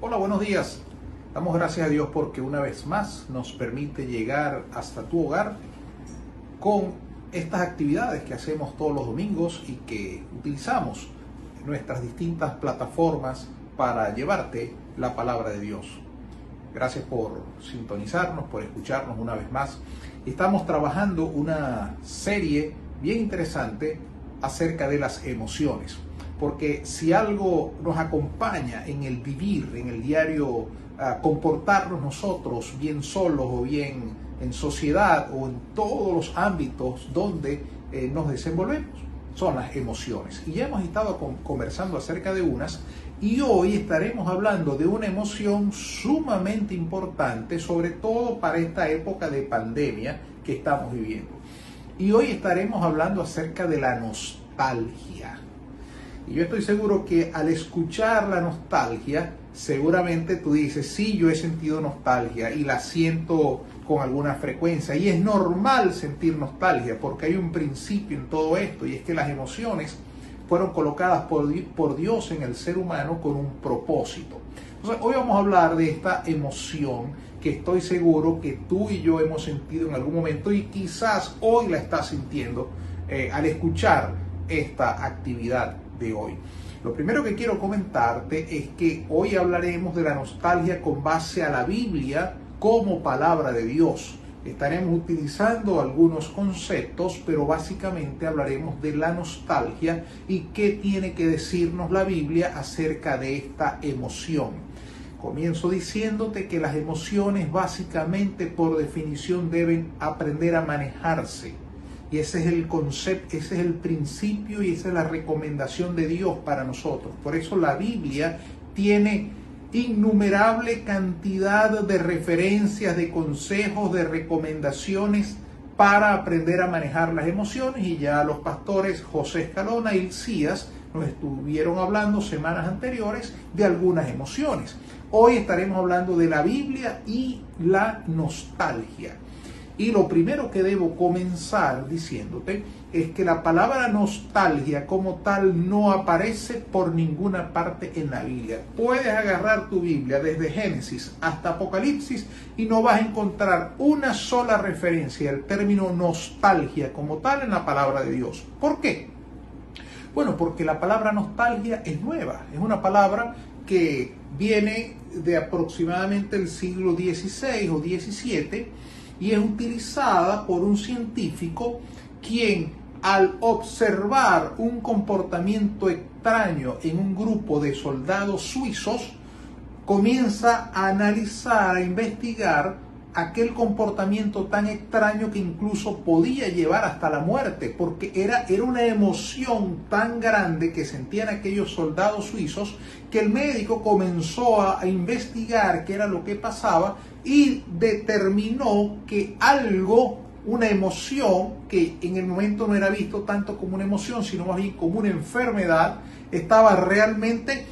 Hola, buenos días. Damos gracias a Dios porque una vez más nos permite llegar hasta tu hogar con estas actividades que hacemos todos los domingos y que utilizamos nuestras distintas plataformas para llevarte la palabra de Dios. Gracias por sintonizarnos, por escucharnos una vez más. Estamos trabajando una serie bien interesante acerca de las emociones porque si algo nos acompaña en el vivir, en el diario ah, comportarnos nosotros bien solos o bien en sociedad o en todos los ámbitos donde eh, nos desenvolvemos, son las emociones. Y ya hemos estado conversando acerca de unas y hoy estaremos hablando de una emoción sumamente importante, sobre todo para esta época de pandemia que estamos viviendo. Y hoy estaremos hablando acerca de la nostalgia. Y yo estoy seguro que al escuchar la nostalgia, seguramente tú dices, sí, yo he sentido nostalgia y la siento con alguna frecuencia. Y es normal sentir nostalgia porque hay un principio en todo esto y es que las emociones fueron colocadas por, por Dios en el ser humano con un propósito. Entonces, hoy vamos a hablar de esta emoción que estoy seguro que tú y yo hemos sentido en algún momento y quizás hoy la estás sintiendo eh, al escuchar esta actividad de hoy. Lo primero que quiero comentarte es que hoy hablaremos de la nostalgia con base a la Biblia como palabra de Dios. Estaremos utilizando algunos conceptos, pero básicamente hablaremos de la nostalgia y qué tiene que decirnos la Biblia acerca de esta emoción. Comienzo diciéndote que las emociones básicamente por definición deben aprender a manejarse y ese es el concepto, ese es el principio y esa es la recomendación de Dios para nosotros. Por eso la Biblia tiene innumerable cantidad de referencias, de consejos, de recomendaciones para aprender a manejar las emociones y ya los pastores José Escalona y Cías nos estuvieron hablando semanas anteriores de algunas emociones. Hoy estaremos hablando de la Biblia y la nostalgia. Y lo primero que debo comenzar diciéndote es que la palabra nostalgia como tal no aparece por ninguna parte en la Biblia. Puedes agarrar tu Biblia desde Génesis hasta Apocalipsis y no vas a encontrar una sola referencia al término nostalgia como tal en la palabra de Dios. ¿Por qué? Bueno, porque la palabra nostalgia es nueva, es una palabra que viene de aproximadamente el siglo XVI o XVII y es utilizada por un científico quien al observar un comportamiento extraño en un grupo de soldados suizos, comienza a analizar, a investigar aquel comportamiento tan extraño que incluso podía llevar hasta la muerte, porque era, era una emoción tan grande que sentían aquellos soldados suizos que el médico comenzó a, investigar qué era lo que pasaba y determinó que algo, una emoción, que en el momento no era visto tanto como una emoción, sino más bien como una enfermedad, estaba realmente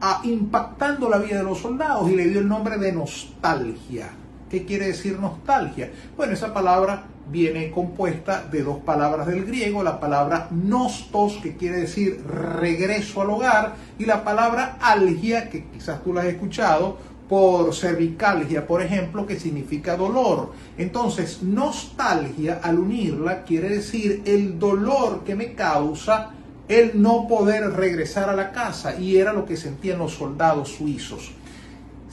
ah, impactando la vida de los soldados y le dio el nombre de nostalgia. ¿Qué quiere decir nostalgia? Bueno, esa palabra viene compuesta de dos palabras del griego, la palabra nostos, que quiere decir regreso al hogar, y la palabra algia, que quizás tú la has escuchado, por cervicalgia, por ejemplo, que significa dolor. Entonces, nostalgia, al unirla, quiere decir el dolor que me causa el no poder regresar a la casa, y era lo que sentían los soldados suizos.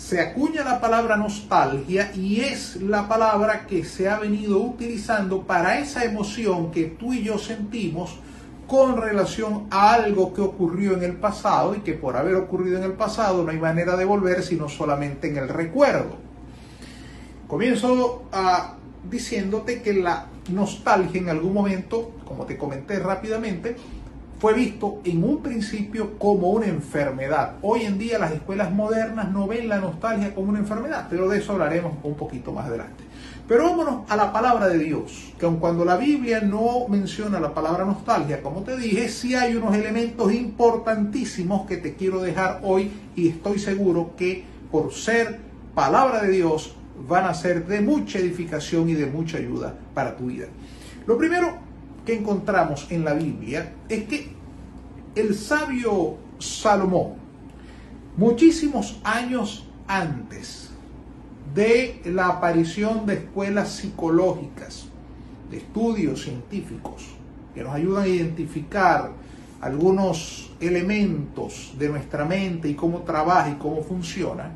Se acuña la palabra nostalgia y es la palabra que se ha venido utilizando para esa emoción que tú y yo sentimos con relación a algo que ocurrió en el pasado y que por haber ocurrido en el pasado no hay manera de volver sino solamente en el recuerdo. Comienzo a, diciéndote que la nostalgia en algún momento, como te comenté rápidamente, fue visto en un principio como una enfermedad. Hoy en día las escuelas modernas no ven la nostalgia como una enfermedad, pero de eso hablaremos un poquito más adelante. Pero vámonos a la palabra de Dios, que aun cuando la Biblia no menciona la palabra nostalgia, como te dije, sí hay unos elementos importantísimos que te quiero dejar hoy y estoy seguro que por ser palabra de Dios van a ser de mucha edificación y de mucha ayuda para tu vida. Lo primero que encontramos en la Biblia es que el sabio Salomón Muchísimos años antes de la aparición de escuelas psicológicas, de estudios científicos, que nos ayudan a identificar algunos elementos de nuestra mente y cómo trabaja y cómo funciona,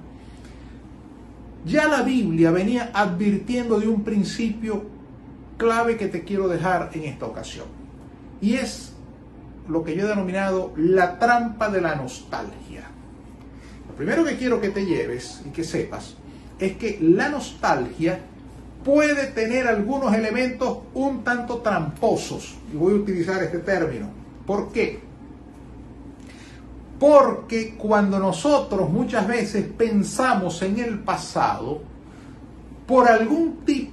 ya la Biblia venía advirtiendo de un principio clave que te quiero dejar en esta ocasión. Y es lo que yo he denominado la trampa de la nostalgia. Lo primero que quiero que te lleves y que sepas es que la nostalgia puede tener algunos elementos un tanto tramposos. Y voy a utilizar este término. ¿Por qué? Porque cuando nosotros muchas veces pensamos en el pasado, por algún tipo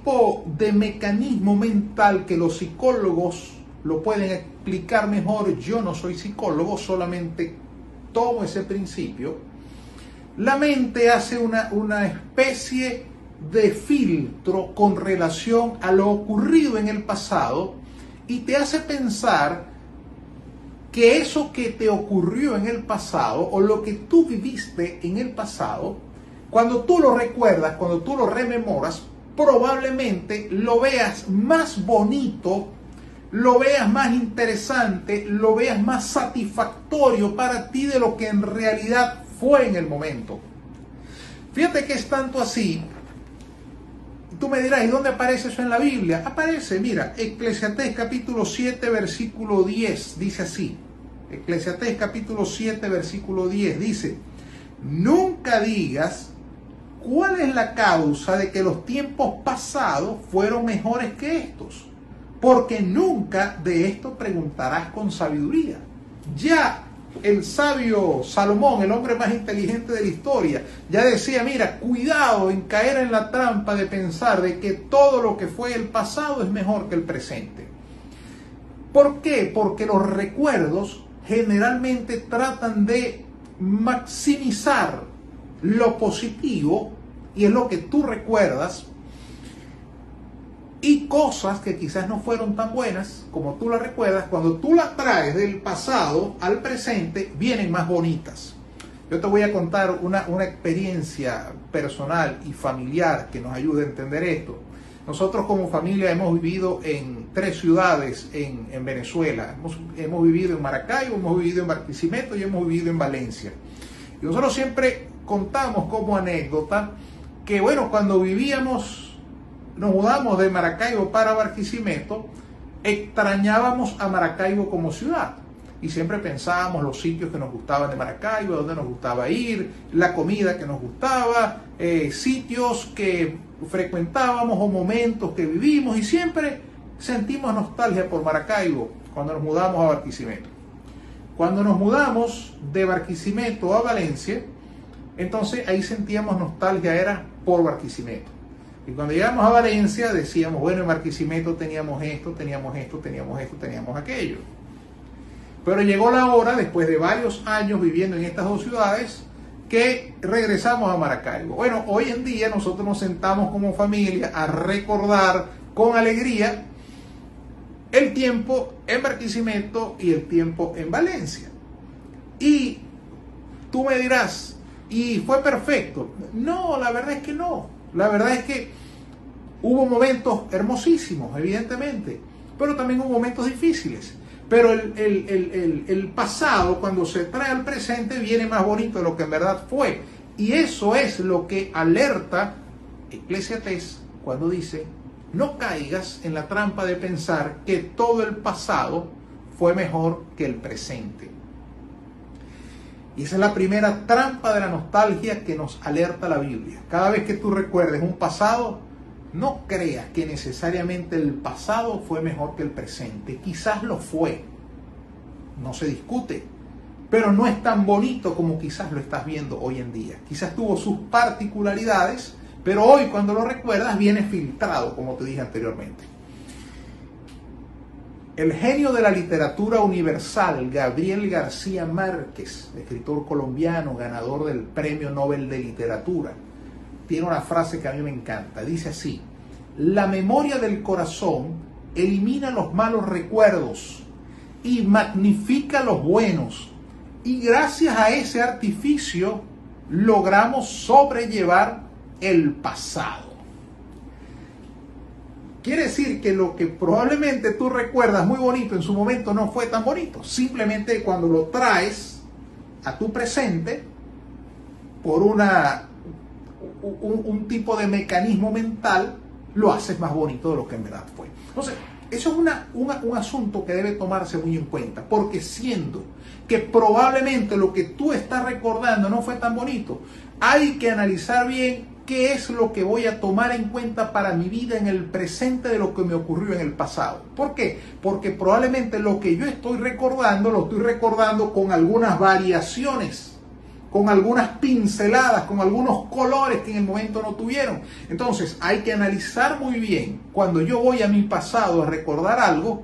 de mecanismo mental que los psicólogos lo pueden explicar mejor, yo no soy psicólogo, solamente tomo ese principio, la mente hace una, una especie de filtro con relación a lo ocurrido en el pasado y te hace pensar que eso que te ocurrió en el pasado o lo que tú viviste en el pasado, cuando tú lo recuerdas, cuando tú lo rememoras, probablemente lo veas más bonito, lo veas más interesante, lo veas más satisfactorio para ti de lo que en realidad fue en el momento. Fíjate que es tanto así. Tú me dirás, ¿y dónde aparece eso en la Biblia? Aparece, mira, Eclesiastés capítulo 7, versículo 10, dice así. Eclesiastés capítulo 7, versículo 10 dice, nunca digas cuál es la causa de que los tiempos pasados fueron mejores que estos, porque nunca de esto preguntarás con sabiduría. Ya el sabio Salomón, el hombre más inteligente de la historia, ya decía, mira, cuidado en caer en la trampa de pensar de que todo lo que fue el pasado es mejor que el presente. ¿Por qué? Porque los recuerdos generalmente tratan de maximizar lo positivo y es lo que tú recuerdas y cosas que quizás no fueron tan buenas como tú las recuerdas, cuando tú las traes del pasado al presente, vienen más bonitas. Yo te voy a contar una, una experiencia personal y familiar que nos ayude a entender esto. Nosotros como familia hemos vivido en tres ciudades en, Venezuela. Hemos, vivido en Maracaibo, hemos vivido en Barquisimeto y hemos vivido en Valencia. Y nosotros siempre contamos como anécdota que, bueno, cuando vivíamos, nos mudamos de Maracaibo para Barquisimeto, extrañábamos a Maracaibo como ciudad. Y siempre pensábamos los sitios que nos gustaban de Maracaibo, donde nos gustaba ir, la comida que nos gustaba, eh, sitios que frecuentábamos o momentos que vivimos y siempre sentimos nostalgia por Maracaibo cuando nos mudamos a Barquisimeto. Cuando nos mudamos de Barquisimeto a Valencia, entonces ahí sentíamos nostalgia, era por Barquisimeto. Y cuando llegamos a Valencia decíamos, bueno, en Barquisimeto teníamos esto, teníamos esto, teníamos esto, teníamos aquello. Pero llegó la hora, después de varios años viviendo en estas dos ciudades, que regresamos a Maracaibo. Bueno, hoy en día nosotros nos sentamos como familia a recordar con alegría el tiempo en Barquisimeto y el tiempo en Valencia. Y tú me dirás, ¿y fue perfecto? No, la verdad es que no. La verdad es que hubo momentos hermosísimos, evidentemente, pero también hubo momentos difíciles. Pero el, pasado, cuando se trae al presente, viene más bonito de lo que en verdad fue. Y eso es lo que alerta Eclesiastes cuando dice, no caigas en la trampa de pensar que todo el pasado fue mejor que el presente. Y esa es la primera trampa de la nostalgia que nos alerta la Biblia. Cada vez que tú recuerdes un pasado, no creas que necesariamente el pasado fue mejor que el presente. Quizás lo fue. No se discute. Pero no es tan bonito como quizás lo estás viendo hoy en día. Quizás tuvo sus particularidades, pero hoy cuando lo recuerdas viene filtrado, como te dije anteriormente. El genio de la literatura universal, Gabriel García Márquez, escritor colombiano, ganador del Premio Nobel de Literatura, tiene una frase que a mí me encanta. Dice así, la memoria del corazón elimina los malos recuerdos y magnifica los buenos. Y gracias a ese artificio logramos sobrellevar el pasado. Quiere decir que lo que probablemente tú recuerdas muy bonito en su momento no fue tan bonito. Simplemente cuando lo traes a tu presente por una, un, tipo de mecanismo mental, lo haces más bonito de lo que en verdad fue. Entonces, eso es una, un asunto que debe tomarse muy en cuenta, porque siendo que probablemente lo que tú estás recordando no fue tan bonito, hay que analizar bien qué es lo que voy a tomar en cuenta para mi vida en el presente de lo que me ocurrió en el pasado. ¿Por qué? Porque probablemente lo que yo estoy recordando lo estoy recordando con algunas variaciones con algunas pinceladas, con algunos colores que en el momento no tuvieron. Entonces hay que analizar muy bien cuando yo voy a mi pasado a recordar algo,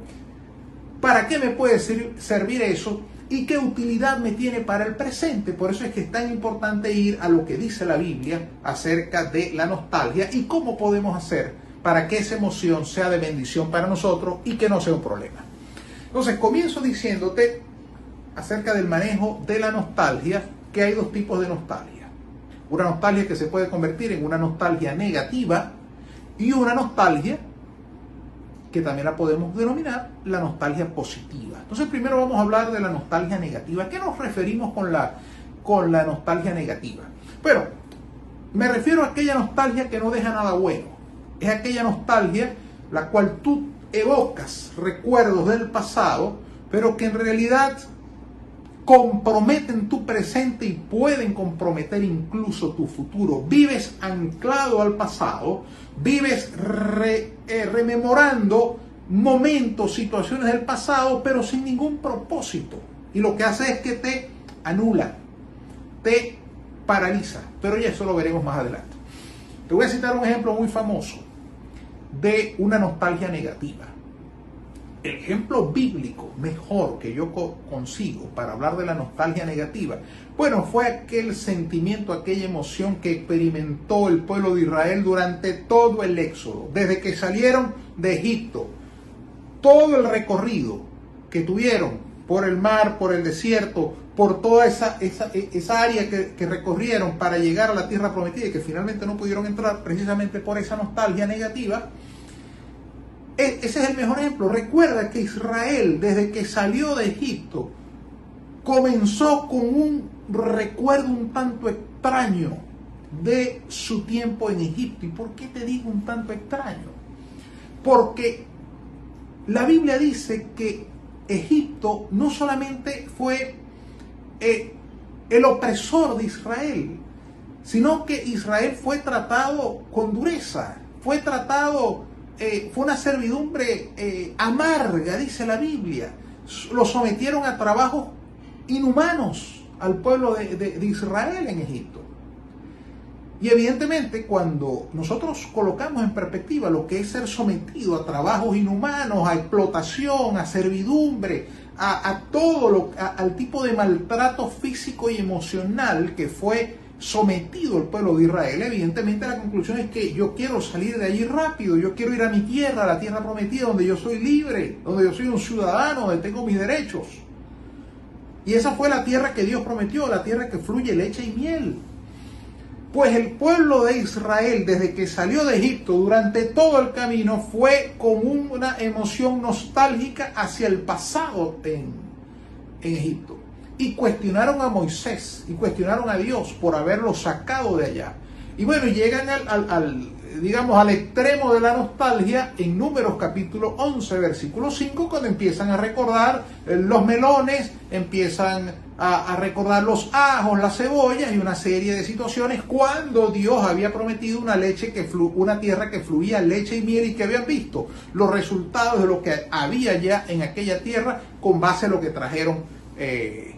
para qué me puede servir eso y qué utilidad me tiene para el presente. Por eso es que es tan importante ir a lo que dice la Biblia acerca de la nostalgia y cómo podemos hacer para que esa emoción sea de bendición para nosotros y que no sea un problema. Entonces comienzo diciéndote acerca del manejo de la nostalgia que hay dos tipos de nostalgia. Una nostalgia que se puede convertir en una nostalgia negativa y una nostalgia que también la podemos denominar la nostalgia positiva. Entonces primero vamos a hablar de la nostalgia negativa. ¿Qué nos referimos con la, con la nostalgia negativa? Pero me refiero a aquella nostalgia que no deja nada bueno. Es aquella nostalgia la cual tú evocas recuerdos del pasado, pero que en realidad comprometen tu presente y pueden comprometer incluso tu futuro. Vives anclado al pasado, vives eh, rememorando momentos, situaciones del pasado, pero sin ningún propósito. Y lo que hace es que te anula, te paraliza. Pero ya eso lo veremos más adelante. Te voy a citar un ejemplo muy famoso de una nostalgia negativa. Ejemplo bíblico mejor que yo consigo para hablar de la nostalgia negativa, bueno, fue aquel sentimiento, aquella emoción que experimentó el pueblo de Israel durante todo el éxodo, desde que salieron de Egipto, todo el recorrido que tuvieron por el mar, por el desierto, por toda esa, esa, área que, que, recorrieron para llegar a la tierra prometida y que finalmente no pudieron entrar precisamente por esa nostalgia negativa, e, ese es el mejor ejemplo. Recuerda que Israel, desde que salió de Egipto, comenzó con un recuerdo un tanto extraño de su tiempo en Egipto. ¿Y por qué te digo un tanto extraño? Porque la Biblia dice que Egipto no solamente fue eh, el opresor de Israel, sino que Israel fue tratado con dureza, fue tratado eh, fue una servidumbre eh, amarga, dice la Biblia. Lo sometieron a trabajos inhumanos al pueblo de, Israel en Egipto. Y evidentemente cuando nosotros colocamos en perspectiva lo que es ser sometido a trabajos inhumanos, a explotación, a servidumbre, a, todo lo, al tipo de maltrato físico y emocional que fue sometido el pueblo de Israel, evidentemente la conclusión es que yo quiero salir de allí rápido, yo quiero ir a mi tierra, a la tierra prometida, donde yo soy libre, donde yo soy un ciudadano, donde tengo mis derechos. Y esa fue la tierra que Dios prometió, la tierra que fluye leche y miel. Pues el pueblo de Israel, desde que salió de Egipto, durante todo el camino, fue con una emoción nostálgica hacia el pasado en, en Egipto y cuestionaron a Moisés y cuestionaron a Dios por haberlo sacado de allá. Y bueno, llegan al, digamos, al extremo de la nostalgia en Números capítulo 11, versículo 5, cuando empiezan a recordar eh, los melones, empiezan a, a, recordar los ajos, las cebollas y una serie de situaciones cuando Dios había prometido una leche que flu, una tierra que fluía leche y miel y que habían visto los resultados de lo que había ya en aquella tierra con base a lo que trajeron eh,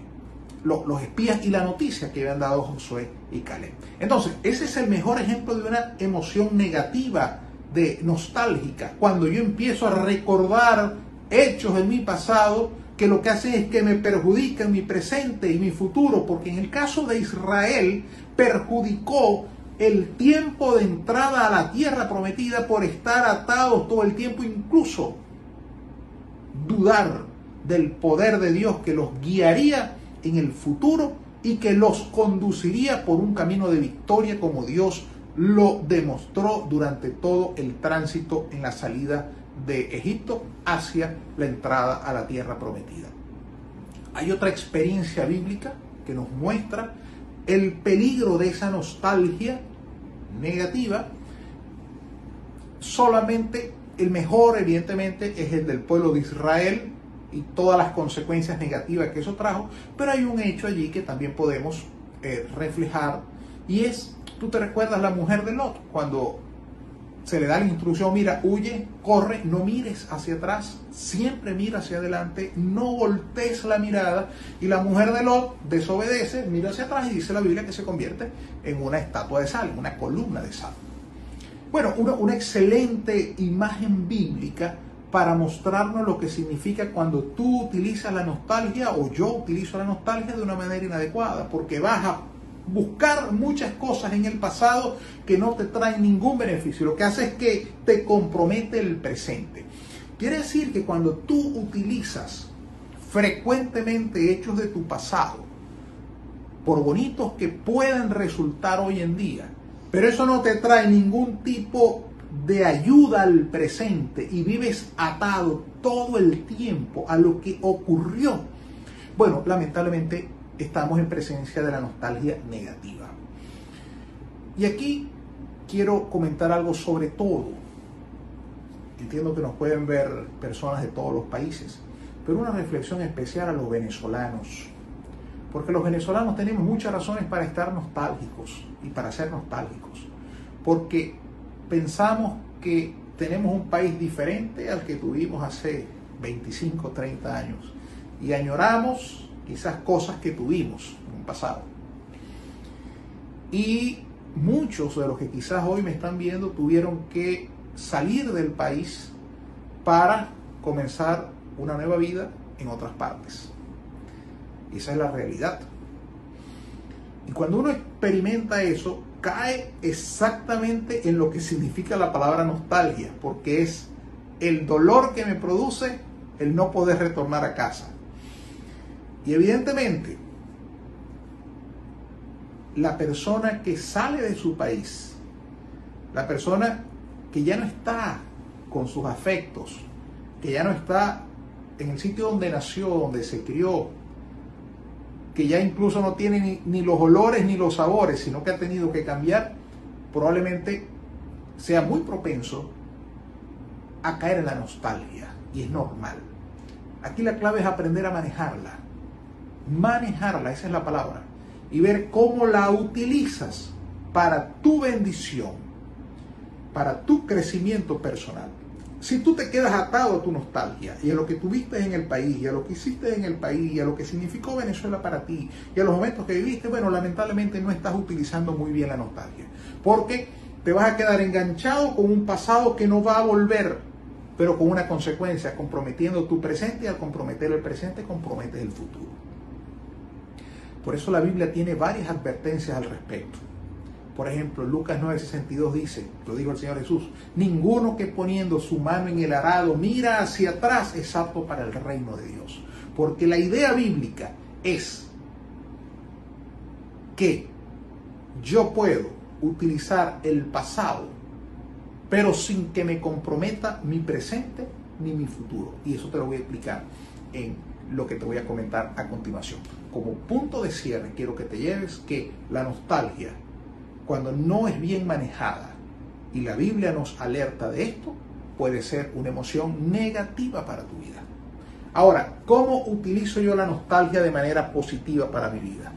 los, espías y la noticia que habían dado Josué y Caleb. Entonces, ese es el mejor ejemplo de una emoción negativa, de nostálgica, cuando yo empiezo a recordar hechos de mi pasado que lo que hacen es que me perjudican mi presente y mi futuro, porque en el caso de Israel perjudicó el tiempo de entrada a la tierra prometida por estar atados todo el tiempo, incluso dudar del poder de Dios que los guiaría en el futuro y que los conduciría por un camino de victoria como Dios lo demostró durante todo el tránsito en la salida de Egipto hacia la entrada a la tierra prometida. Hay otra experiencia bíblica que nos muestra el peligro de esa nostalgia negativa. Solamente el mejor, evidentemente, es el del pueblo de Israel y todas las consecuencias negativas que eso trajo, pero hay un hecho allí que también podemos eh, reflejar y es, tú te recuerdas la mujer de Lot, cuando se le da la instrucción, mira, huye, corre, no mires hacia atrás, siempre mira hacia adelante, no voltees la mirada. Y la mujer de Lot desobedece, mira hacia atrás y dice la Biblia que se convierte en una estatua de sal, una columna de sal. Bueno, una, una excelente imagen bíblica para mostrarnos lo que significa cuando tú utilizas la nostalgia o yo utilizo la nostalgia de una manera inadecuada, porque vas a buscar muchas cosas en el pasado que no te traen ningún beneficio. Lo que hace es que te compromete el presente. Quiere decir que cuando tú utilizas frecuentemente hechos de tu pasado, por bonitos que puedan resultar hoy en día, pero eso no te trae ningún tipo de ayuda al presente y vives atado todo el tiempo a lo que ocurrió, bueno, lamentablemente estamos en presencia de la nostalgia negativa. Y aquí quiero comentar algo sobre todo. Entiendo que nos pueden ver personas de todos los países, pero una reflexión especial a los venezolanos. Porque los venezolanos tenemos muchas razones para estar nostálgicos y para ser nostálgicos. Porque pensamos que tenemos un país diferente al que tuvimos hace 25, 30 años. Y añoramos quizás cosas que tuvimos en un pasado. Y muchos de los que quizás hoy me están viendo tuvieron que salir del país para comenzar una nueva vida en otras partes. Esa es la realidad. Y cuando uno experimenta eso, cae exactamente en lo que significa la palabra nostalgia, porque es el dolor que me produce el no poder retornar a casa. Y evidentemente, la persona que sale de su país, la persona que ya no está con sus afectos, que ya no está en el sitio donde nació, donde se crió, que ya incluso no tiene ni, los olores ni los sabores, sino que ha tenido que cambiar, probablemente sea muy propenso a caer en la nostalgia. Y es normal. Aquí la clave es aprender a manejarla manejarla, esa es la palabra, y ver cómo la utilizas para tu bendición, para tu crecimiento personal. Si tú te quedas atado a tu nostalgia y a lo que tuviste en el país, y a lo que hiciste en el país, y a lo que significó Venezuela para ti, y a los momentos que viviste, bueno, lamentablemente no estás utilizando muy bien la nostalgia. Porque te vas a quedar enganchado con un pasado que no va a volver, pero con una consecuencia, comprometiendo tu presente y al comprometer el presente comprometes el futuro. Por eso la Biblia tiene varias advertencias al respecto. Por ejemplo, Lucas 9:62 dice, lo dijo el Señor Jesús, ninguno que poniendo su mano en el arado mira hacia atrás es apto para el reino de Dios. Porque la idea bíblica es que yo puedo utilizar el pasado, pero sin que me comprometa mi presente ni mi futuro. Y eso te lo voy a explicar en lo que te voy a comentar a continuación. Como punto de cierre, quiero que te lleves que la nostalgia, cuando no es bien manejada, y la Biblia nos alerta de esto, puede ser una emoción negativa para tu vida. Ahora, ¿cómo utilizo yo la nostalgia de manera positiva para mi vida?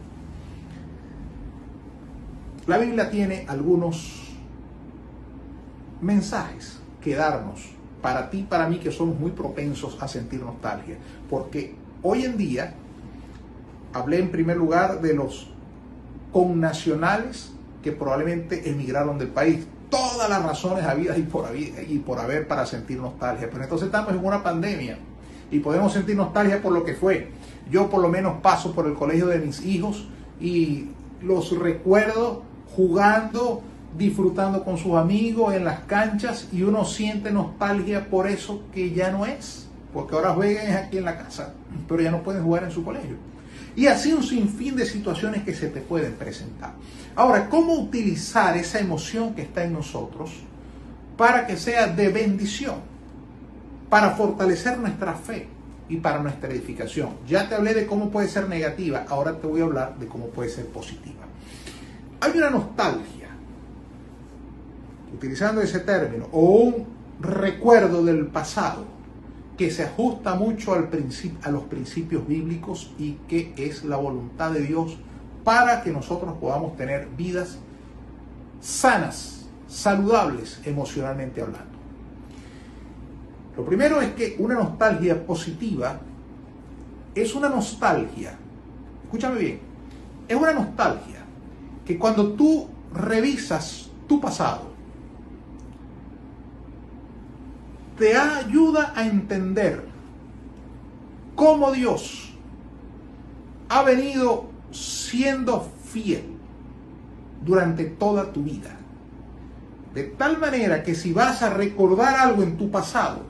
La Biblia tiene algunos mensajes que darnos para ti, para mí, que somos muy propensos a sentir nostalgia. Porque hoy en día, hablé en primer lugar de los connacionales que probablemente emigraron del país. Todas las razones habidas y y por haber para sentir nostalgia. Pero entonces estamos en una pandemia y podemos sentir nostalgia por lo que fue. Yo por lo menos paso por el colegio de mis hijos y los recuerdo jugando disfrutando con sus amigos en las canchas y uno siente nostalgia por eso que ya no es, porque ahora juegan aquí en la casa, pero ya no pueden jugar en su colegio. Y así un sinfín de situaciones que se te pueden presentar. Ahora, ¿cómo utilizar esa emoción que está en nosotros para que sea de bendición? Para fortalecer nuestra fe y para nuestra edificación. Ya te hablé de cómo puede ser negativa, ahora te voy a hablar de cómo puede ser positiva. Hay una nostalgia, utilizando ese término, o un recuerdo del pasado que se ajusta mucho al a los principios bíblicos y que es la voluntad de Dios para que nosotros podamos tener vidas sanas, saludables emocionalmente hablando. Lo primero es que una nostalgia positiva es una nostalgia, escúchame bien, es una nostalgia que cuando tú revisas tu pasado, te ayuda a entender cómo Dios ha venido siendo fiel durante toda tu vida. De tal manera que si vas a recordar algo en tu pasado,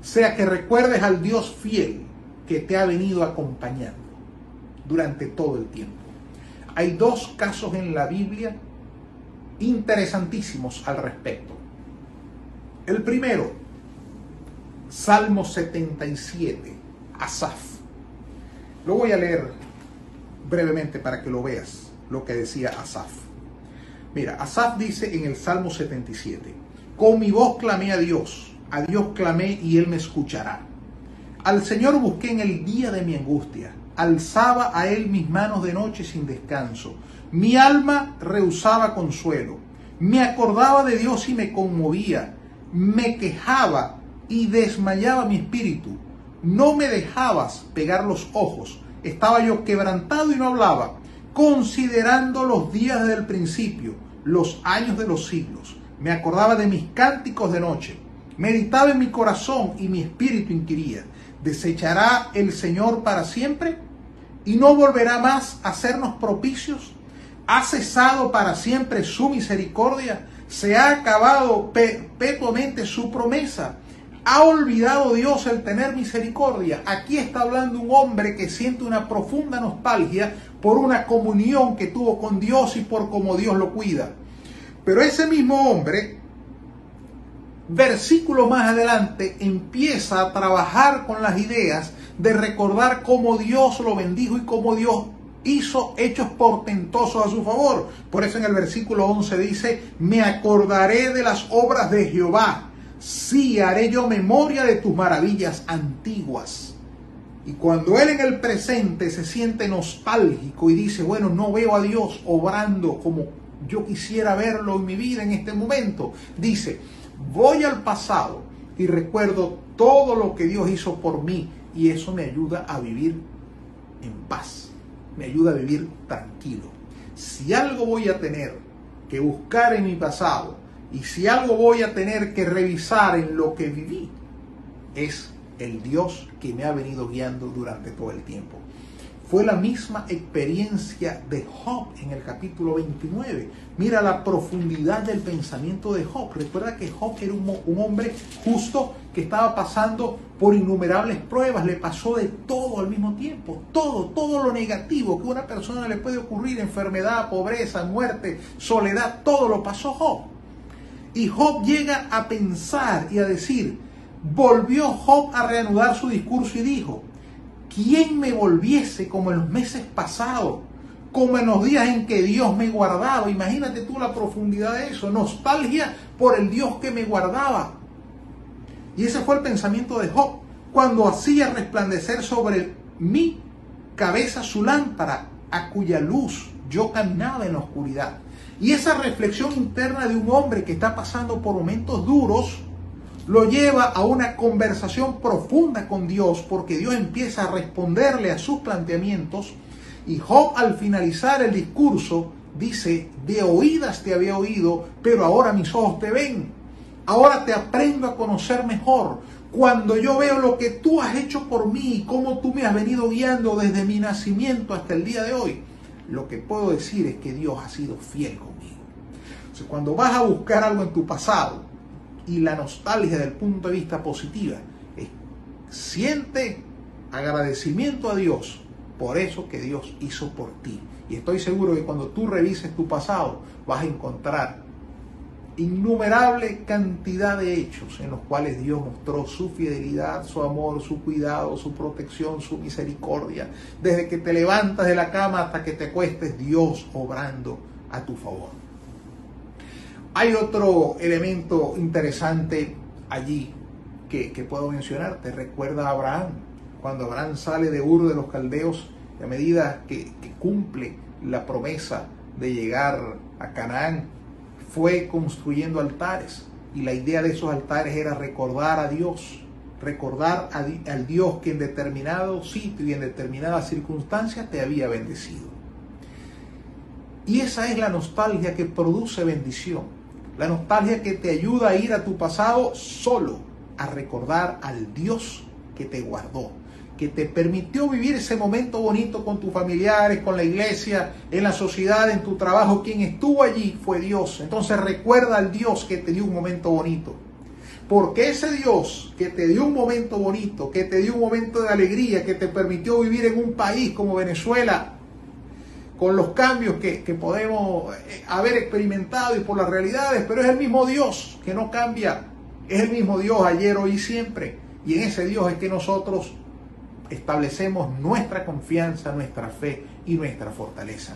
sea que recuerdes al Dios fiel que te ha venido acompañando durante todo el tiempo. Hay dos casos en la Biblia interesantísimos al respecto. El primero, Salmo 77, Asaf. Lo voy a leer brevemente para que lo veas, lo que decía Asaf. Mira, Asaf dice en el Salmo 77, con mi voz clamé a Dios, a Dios clamé y Él me escuchará. Al Señor busqué en el día de mi angustia, alzaba a Él mis manos de noche sin descanso. Mi alma rehusaba consuelo, me acordaba de Dios y me conmovía me quejaba y desmayaba mi espíritu. No me dejabas pegar los ojos. Estaba yo quebrantado y no hablaba, considerando los días del principio, los años de los siglos. Me acordaba de mis cánticos de noche. Meditaba en mi corazón y mi espíritu inquiría. ¿Desechará el Señor para siempre? ¿Y no volverá más a hacernos propicios? ¿Ha cesado para siempre su misericordia? Se ha acabado perpetuamente su promesa. Ha olvidado Dios el tener misericordia. Aquí está hablando un hombre que siente una profunda nostalgia por una comunión que tuvo con Dios y por cómo Dios lo cuida. Pero ese mismo hombre, versículo más adelante, empieza a trabajar con las ideas de recordar cómo Dios lo bendijo y cómo Dios hizo hechos portentosos a su favor. Por eso en el versículo 11 dice, me acordaré de las obras de Jehová, sí haré yo memoria de tus maravillas antiguas. Y cuando él en el presente se siente nostálgico y dice, bueno, no veo a Dios obrando como yo quisiera verlo en mi vida en este momento, dice, voy al pasado y recuerdo todo lo que Dios hizo por mí y eso me ayuda a vivir en paz me ayuda a vivir tranquilo. Si algo voy a tener que buscar en mi pasado y si algo voy a tener que revisar en lo que viví, es el Dios que me ha venido guiando durante todo el tiempo. Fue la misma experiencia de Job en el capítulo 29. Mira la profundidad del pensamiento de Job. Recuerda que Job era un, hombre justo que estaba pasando por innumerables pruebas. Le pasó de todo al mismo tiempo. Todo, todo lo negativo que a una persona le puede ocurrir. Enfermedad, pobreza, muerte, soledad. Todo lo pasó Job. Y Job llega a pensar y a decir, volvió Job a reanudar su discurso y dijo, ¿quién me volviese como en los meses pasados? Como en los días en que Dios me guardaba. Imagínate tú la profundidad de eso. Nostalgia por el Dios que me guardaba. Y ese fue el pensamiento de Job. Cuando hacía resplandecer sobre mi cabeza su lámpara, a cuya luz yo caminaba en la oscuridad. Y esa reflexión interna de un hombre que está pasando por momentos duros, lo lleva a una conversación profunda con Dios porque Dios empieza a responderle a sus planteamientos y Job al finalizar el discurso dice, de oídas te había oído, pero ahora mis ojos te ven. Ahora te aprendo a conocer mejor. Cuando yo veo lo que tú has hecho por mí y cómo tú me has venido guiando desde mi nacimiento hasta el día de hoy, lo que puedo decir es que Dios ha sido fiel conmigo. cuando vas a buscar algo en tu pasado, y la nostalgia del punto de vista positiva. Siente agradecimiento a Dios por eso que Dios hizo por ti. Y estoy seguro que cuando tú revises tu pasado vas a encontrar innumerable cantidad de hechos en los cuales Dios mostró su fidelidad, su amor, su cuidado, su protección, su misericordia. Desde que te levantas de la cama hasta que te acuestes, Dios obrando a tu favor. Hay otro elemento interesante allí que, puedo mencionar. Te recuerda a Abraham. Cuando Abraham sale de Ur de los Caldeos, a medida que cumple la promesa de llegar a Canaán, fue construyendo altares y la idea de esos altares era recordar a Dios, recordar al Dios que en determinado sitio y en determinadas circunstancias te había bendecido. Y esa es la nostalgia que produce bendición, la nostalgia que te ayuda a ir a tu pasado solo, a recordar al Dios que te guardó, que te permitió vivir ese momento bonito con tus familiares, con la iglesia, en la sociedad, en tu trabajo. Quien estuvo allí fue Dios. Entonces recuerda al Dios que te dio un momento bonito. Porque ese Dios que te dio un momento bonito, que te dio un momento de alegría, que te permitió vivir en un país como Venezuela, con los cambios que, podemos eh, haber experimentado y por las realidades, pero es el mismo Dios que no cambia. Es el mismo Dios ayer, hoy y siempre. Y en ese Dios es que nosotros establecemos nuestra confianza, nuestra fe y nuestra fortaleza.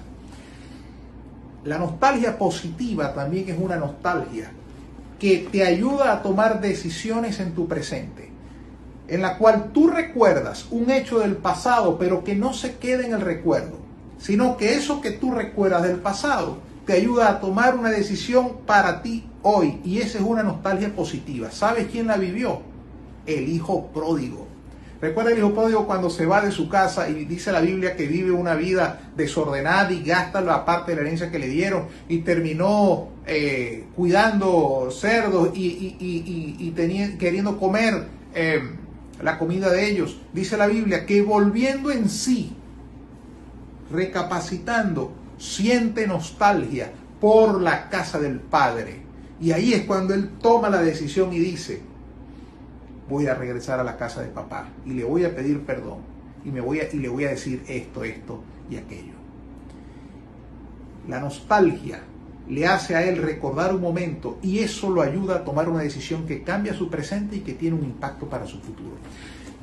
La nostalgia positiva también es una nostalgia que te ayuda a tomar decisiones en tu presente, en la cual tú recuerdas un hecho del pasado, pero que no se quede en el recuerdo, sino que eso que tú recuerdas del pasado te ayuda a tomar una decisión para ti hoy, y esa es una nostalgia positiva. ¿Sabes quién la vivió? El hijo pródigo. Recuerda el hijo pródigo cuando se va de su casa y dice la Biblia que vive una vida desordenada y gasta la parte de la herencia que le dieron y terminó eh, cuidando cerdos y, queriendo comer eh, la comida de ellos. Dice la Biblia que volviendo en sí, recapacitando, siente nostalgia por la casa del Padre. Y ahí es cuando él toma la decisión y dice, voy a regresar a la casa de papá y le voy a pedir perdón y, me voy a, y le voy a decir esto, esto y aquello. La nostalgia le hace a él recordar un momento y eso lo ayuda a tomar una decisión que cambia su presente y que tiene un impacto para su futuro.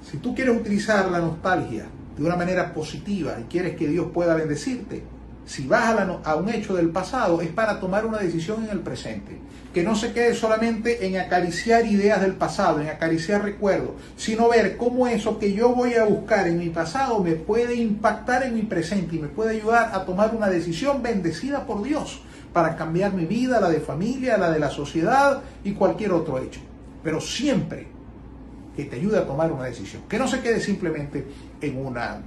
Si tú quieres utilizar la nostalgia de una manera positiva y quieres que Dios pueda bendecirte, si vas a, un hecho del pasado, es para tomar una decisión en el presente. Que no se quede solamente en acariciar ideas del pasado, en acariciar recuerdos, sino ver cómo eso que yo voy a buscar en mi pasado me puede impactar en mi presente y me puede ayudar a tomar una decisión bendecida por Dios para cambiar mi vida, la de familia, la de la sociedad y cualquier otro hecho. Pero siempre que te ayude a tomar una decisión. Que no se quede simplemente en una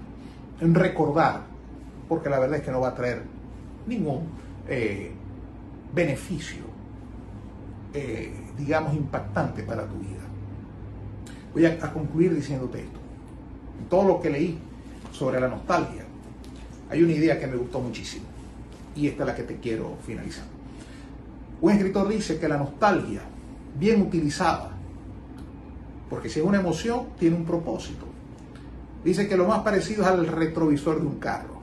en recordar porque la verdad es que no va a traer ningún eh, beneficio, eh, digamos, impactante para tu vida. Voy a, concluir diciéndote esto. En todo lo que leí sobre la nostalgia, hay una idea que me gustó muchísimo y esta es la que te quiero finalizar. Un escritor dice que la nostalgia, bien utilizada, porque si es una emoción, tiene un propósito. Dice que lo más parecido es al retrovisor de un carro.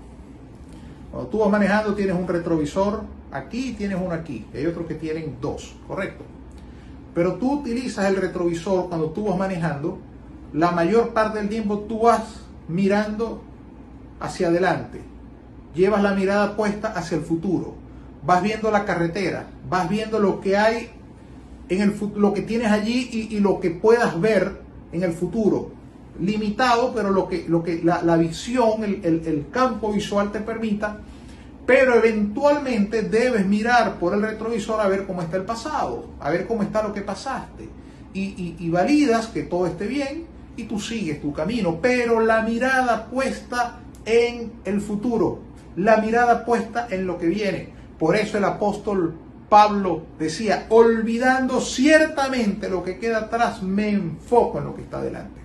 Cuando tú vas manejando tienes un retrovisor aquí y tienes uno aquí. hay otros que tienen dos, correcto. Pero tú utilizas el retrovisor cuando tú vas manejando, la mayor parte del tiempo tú vas mirando hacia adelante. Llevas la mirada puesta hacia el futuro. Vas viendo la carretera, vas viendo lo que hay en el lo que tienes allí y, lo que puedas ver en el futuro limitado, pero lo que, lo que la, visión, el, campo visual te permita, pero eventualmente debes mirar por el retrovisor a ver cómo está el pasado, a ver cómo está lo que pasaste, y, y validas que todo esté bien y tú sigues tu camino, pero la mirada puesta en el futuro, la mirada puesta en lo que viene. Por eso el apóstol Pablo decía, olvidando ciertamente lo que queda atrás, me enfoco en lo que está delante.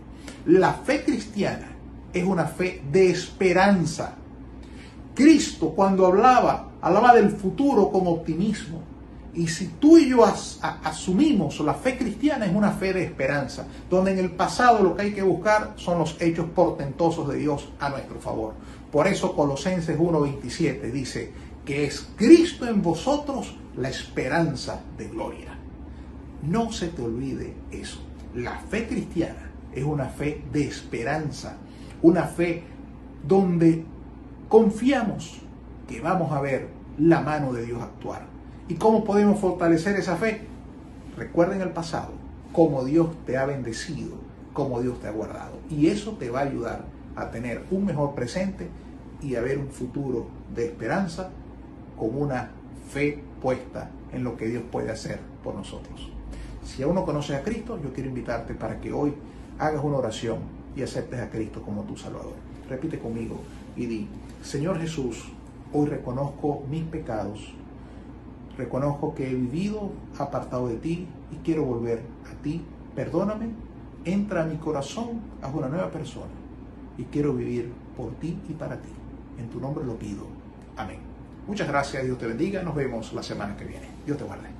La fe cristiana es una fe de esperanza. Cristo cuando hablaba, hablaba del futuro con optimismo. Y si tú y yo asumimos la fe cristiana es una fe de esperanza, donde en el pasado lo que hay que buscar son los hechos portentosos de Dios a nuestro favor. Por eso Colosenses 1.27 dice que es Cristo en vosotros la esperanza de gloria. No se te olvide eso. La fe cristiana es una fe de esperanza, una fe donde confiamos que vamos a ver la mano de Dios actuar. ¿Y cómo podemos fortalecer esa fe? Recuerden el pasado, cómo Dios te ha bendecido, cómo Dios te ha guardado. Y eso te va a ayudar a tener un mejor presente y a ver un futuro de esperanza con una fe puesta en lo que Dios puede hacer por nosotros. Si aún no conoces a Cristo, yo quiero invitarte para que hoy hagas una oración y aceptes a Cristo como tu Salvador. Repite conmigo y di, Señor Jesús, hoy reconozco mis pecados Reconozco que he vivido apartado de ti y quiero volver a ti. Perdóname, entra a mi corazón, haz una nueva persona y quiero vivir por ti y para ti. En tu nombre lo pido. Amén. Muchas gracias, Dios te bendiga. Nos vemos la semana que viene. Dios te guarde.